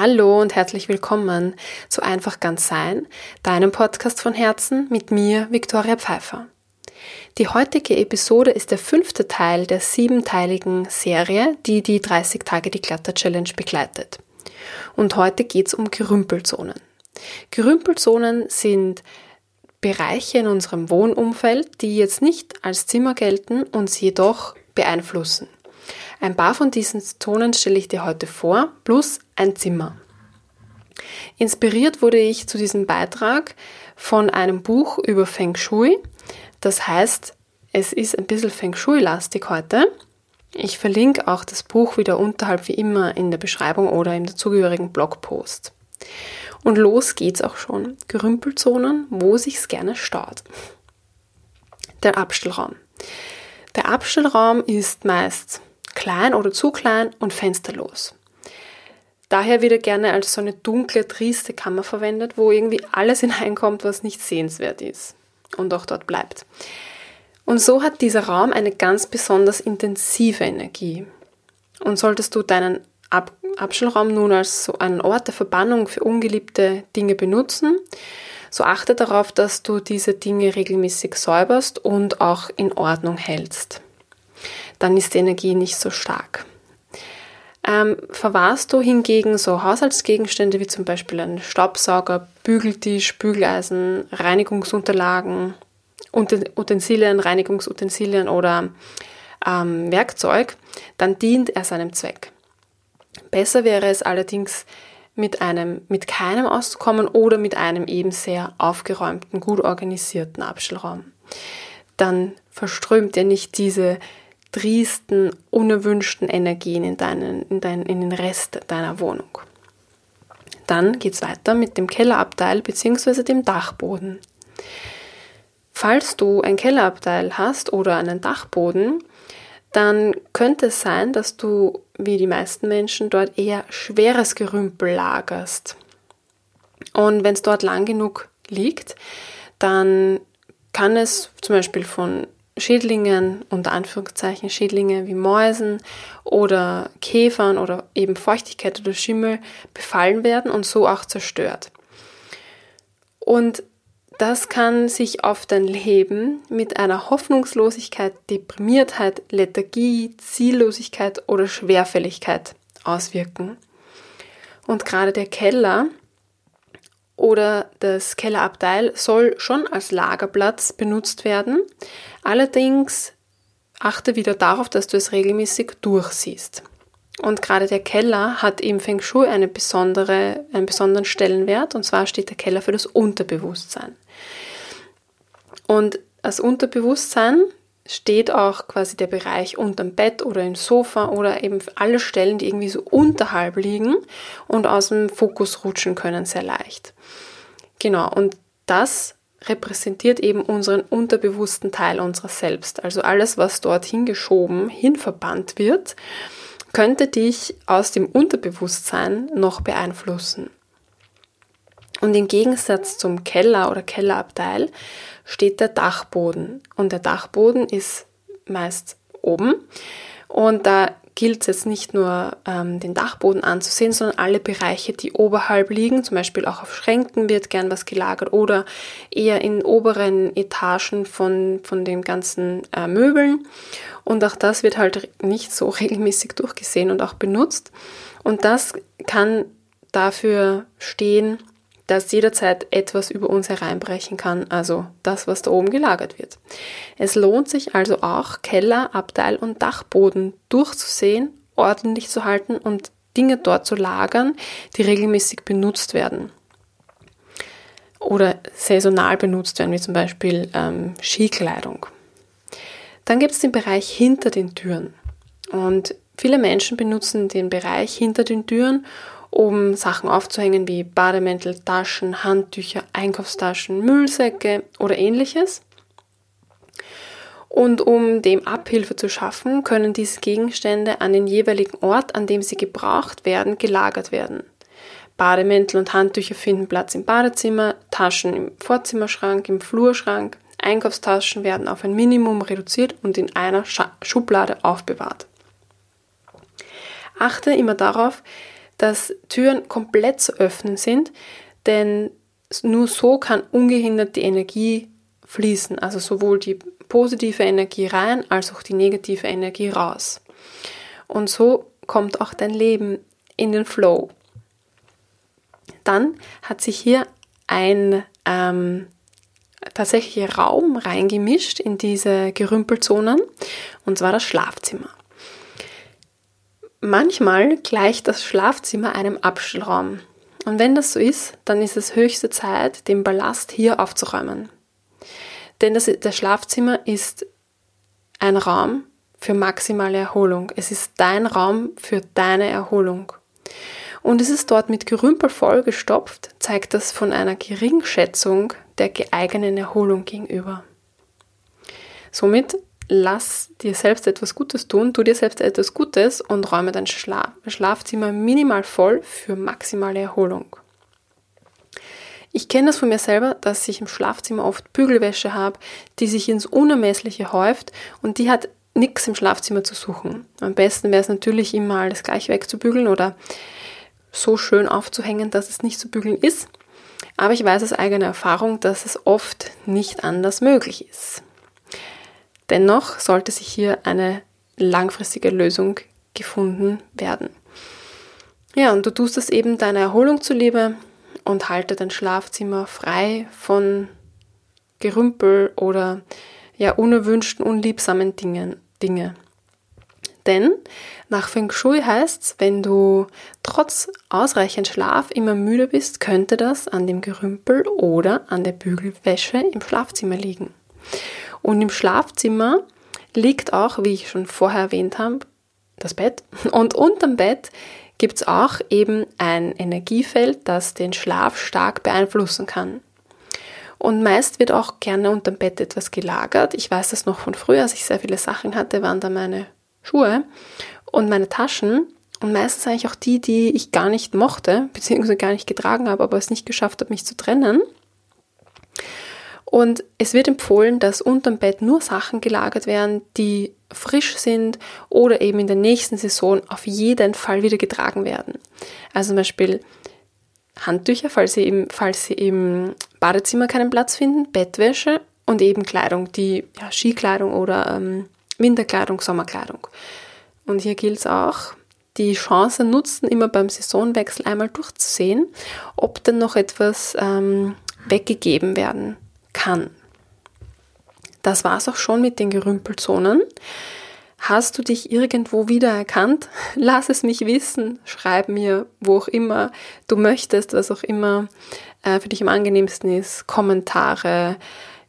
Hallo und herzlich willkommen zu Einfach ganz sein, deinem Podcast von Herzen mit mir, Viktoria Pfeiffer. Die heutige Episode ist der fünfte Teil der siebenteiligen Serie, die die 30 Tage die Glatter Challenge begleitet. Und heute geht es um Gerümpelzonen. Gerümpelzonen sind Bereiche in unserem Wohnumfeld, die jetzt nicht als Zimmer gelten, uns jedoch beeinflussen. Ein paar von diesen Zonen stelle ich dir heute vor, plus ein Zimmer. Inspiriert wurde ich zu diesem Beitrag von einem Buch über Feng Shui. Das heißt, es ist ein bisschen Feng Shui-lastig heute. Ich verlinke auch das Buch wieder unterhalb wie immer in der Beschreibung oder im dazugehörigen Blogpost. Und los geht's auch schon. Gerümpelzonen, wo sich's gerne staut. Der Abstellraum. Der Abstellraum ist meist klein oder zu klein und fensterlos. Daher wird er gerne als so eine dunkle, trieste Kammer verwendet, wo irgendwie alles hineinkommt, was nicht sehenswert ist und auch dort bleibt. Und so hat dieser Raum eine ganz besonders intensive Energie. Und solltest du deinen Ab Abstellraum nun als so einen Ort der Verbannung für ungeliebte Dinge benutzen, so achte darauf, dass du diese Dinge regelmäßig säuberst und auch in Ordnung hältst dann ist die Energie nicht so stark. Ähm, verwahrst du hingegen so Haushaltsgegenstände wie zum Beispiel einen Staubsauger, Bügeltisch, Bügeleisen, Reinigungsunterlagen, Utensilien, Reinigungsutensilien oder ähm, Werkzeug, dann dient er seinem Zweck. Besser wäre es allerdings, mit einem, mit keinem auszukommen oder mit einem eben sehr aufgeräumten, gut organisierten Abstellraum. Dann verströmt er nicht diese triesten, unerwünschten Energien in, deinen, in, dein, in den Rest deiner Wohnung. Dann geht es weiter mit dem Kellerabteil bzw. dem Dachboden. Falls du ein Kellerabteil hast oder einen Dachboden, dann könnte es sein, dass du, wie die meisten Menschen, dort eher schweres Gerümpel lagerst. Und wenn es dort lang genug liegt, dann kann es zum Beispiel von Schädlingen, unter Anführungszeichen Schädlinge wie Mäusen oder Käfern oder eben Feuchtigkeit oder Schimmel befallen werden und so auch zerstört. Und das kann sich auf dein Leben mit einer Hoffnungslosigkeit, Deprimiertheit, Lethargie, Ziellosigkeit oder Schwerfälligkeit auswirken. Und gerade der Keller oder das Kellerabteil soll schon als Lagerplatz benutzt werden. Allerdings achte wieder darauf, dass du es regelmäßig durchsiehst. Und gerade der Keller hat im Feng Shui eine besondere, einen besonderen Stellenwert, und zwar steht der Keller für das Unterbewusstsein. Und als Unterbewusstsein steht auch quasi der Bereich unterm Bett oder im Sofa oder eben alle Stellen, die irgendwie so unterhalb liegen und aus dem Fokus rutschen können, sehr leicht. Genau, und das repräsentiert eben unseren unterbewussten Teil unserer selbst. Also alles, was dort hingeschoben, hinverbannt wird, könnte dich aus dem Unterbewusstsein noch beeinflussen. Und im Gegensatz zum Keller oder Kellerabteil steht der Dachboden. Und der Dachboden ist meist oben. Und da gilt es jetzt nicht nur ähm, den Dachboden anzusehen, sondern alle Bereiche, die oberhalb liegen. Zum Beispiel auch auf Schränken wird gern was gelagert oder eher in oberen Etagen von, von den ganzen äh, Möbeln. Und auch das wird halt nicht so regelmäßig durchgesehen und auch benutzt. Und das kann dafür stehen, dass jederzeit etwas über uns hereinbrechen kann, also das, was da oben gelagert wird. Es lohnt sich also auch, Keller, Abteil und Dachboden durchzusehen, ordentlich zu halten und Dinge dort zu lagern, die regelmäßig benutzt werden. Oder saisonal benutzt werden, wie zum Beispiel ähm, Skikleidung. Dann gibt es den Bereich hinter den Türen. Und viele Menschen benutzen den Bereich hinter den Türen, um Sachen aufzuhängen wie Bademäntel, Taschen, Handtücher, Einkaufstaschen, Müllsäcke oder ähnliches. Und um dem Abhilfe zu schaffen, können diese Gegenstände an den jeweiligen Ort, an dem sie gebraucht werden, gelagert werden. Bademäntel und Handtücher finden Platz im Badezimmer, Taschen im Vorzimmerschrank, im Flurschrank, Einkaufstaschen werden auf ein Minimum reduziert und in einer Schublade aufbewahrt. Achte immer darauf, dass Türen komplett zu öffnen sind, denn nur so kann ungehindert die Energie fließen, also sowohl die positive Energie rein als auch die negative Energie raus. Und so kommt auch dein Leben in den Flow. Dann hat sich hier ein ähm, tatsächlicher Raum reingemischt in diese Gerümpelzonen, und zwar das Schlafzimmer. Manchmal gleicht das Schlafzimmer einem Abstellraum. Und wenn das so ist, dann ist es höchste Zeit, den Ballast hier aufzuräumen. Denn das, das Schlafzimmer ist ein Raum für maximale Erholung. Es ist dein Raum für deine Erholung. Und es ist dort mit Gerümpel vollgestopft, zeigt das von einer Geringschätzung der geeigneten Erholung gegenüber. Somit lass dir selbst etwas Gutes tun, tu dir selbst etwas Gutes und räume dein Schla Schlafzimmer minimal voll für maximale Erholung. Ich kenne das von mir selber, dass ich im Schlafzimmer oft Bügelwäsche habe, die sich ins Unermessliche häuft und die hat nichts im Schlafzimmer zu suchen. Am besten wäre es natürlich immer alles gleich wegzubügeln oder so schön aufzuhängen, dass es nicht zu bügeln ist. Aber ich weiß aus eigener Erfahrung, dass es oft nicht anders möglich ist. Dennoch sollte sich hier eine langfristige Lösung gefunden werden. Ja, und du tust es eben deiner Erholung zuliebe und halte dein Schlafzimmer frei von Gerümpel oder ja unerwünschten, unliebsamen Dingen. Dinge. Denn nach Feng Shui heißt es, wenn du trotz ausreichend Schlaf immer müde bist, könnte das an dem Gerümpel oder an der Bügelwäsche im Schlafzimmer liegen. Und im Schlafzimmer liegt auch, wie ich schon vorher erwähnt habe, das Bett. Und unterm Bett gibt es auch eben ein Energiefeld, das den Schlaf stark beeinflussen kann. Und meist wird auch gerne unterm Bett etwas gelagert. Ich weiß das noch von früher, als ich sehr viele Sachen hatte, waren da meine Schuhe und meine Taschen. Und meistens eigentlich auch die, die ich gar nicht mochte, beziehungsweise gar nicht getragen habe, aber es nicht geschafft habe, mich zu trennen. Und es wird empfohlen, dass unterm Bett nur Sachen gelagert werden, die frisch sind oder eben in der nächsten Saison auf jeden Fall wieder getragen werden. Also zum Beispiel Handtücher, falls sie, im, falls sie im Badezimmer keinen Platz finden, Bettwäsche und eben Kleidung, die ja, Skikleidung oder ähm, Winterkleidung, Sommerkleidung. Und hier gilt es auch, die Chance nutzen, immer beim Saisonwechsel einmal durchzusehen, ob denn noch etwas ähm, weggegeben werden kann. Das war es auch schon mit den Gerümpelzonen. Hast du dich irgendwo wiedererkannt? Lass es mich wissen. Schreib mir, wo auch immer du möchtest, was auch immer äh, für dich am angenehmsten ist. Kommentare,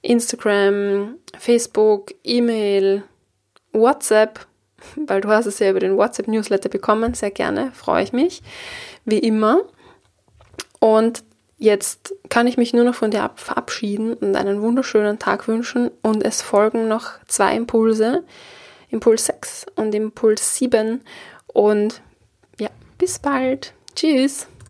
Instagram, Facebook, E-Mail, WhatsApp, weil du hast es ja über den WhatsApp-Newsletter bekommen. Sehr gerne, freue ich mich. Wie immer. Und jetzt kann ich mich nur noch von dir verabschieden und einen wunderschönen Tag wünschen. Und es folgen noch zwei Impulse Impuls 6 und Impuls 7. Und ja, bis bald. Tschüss.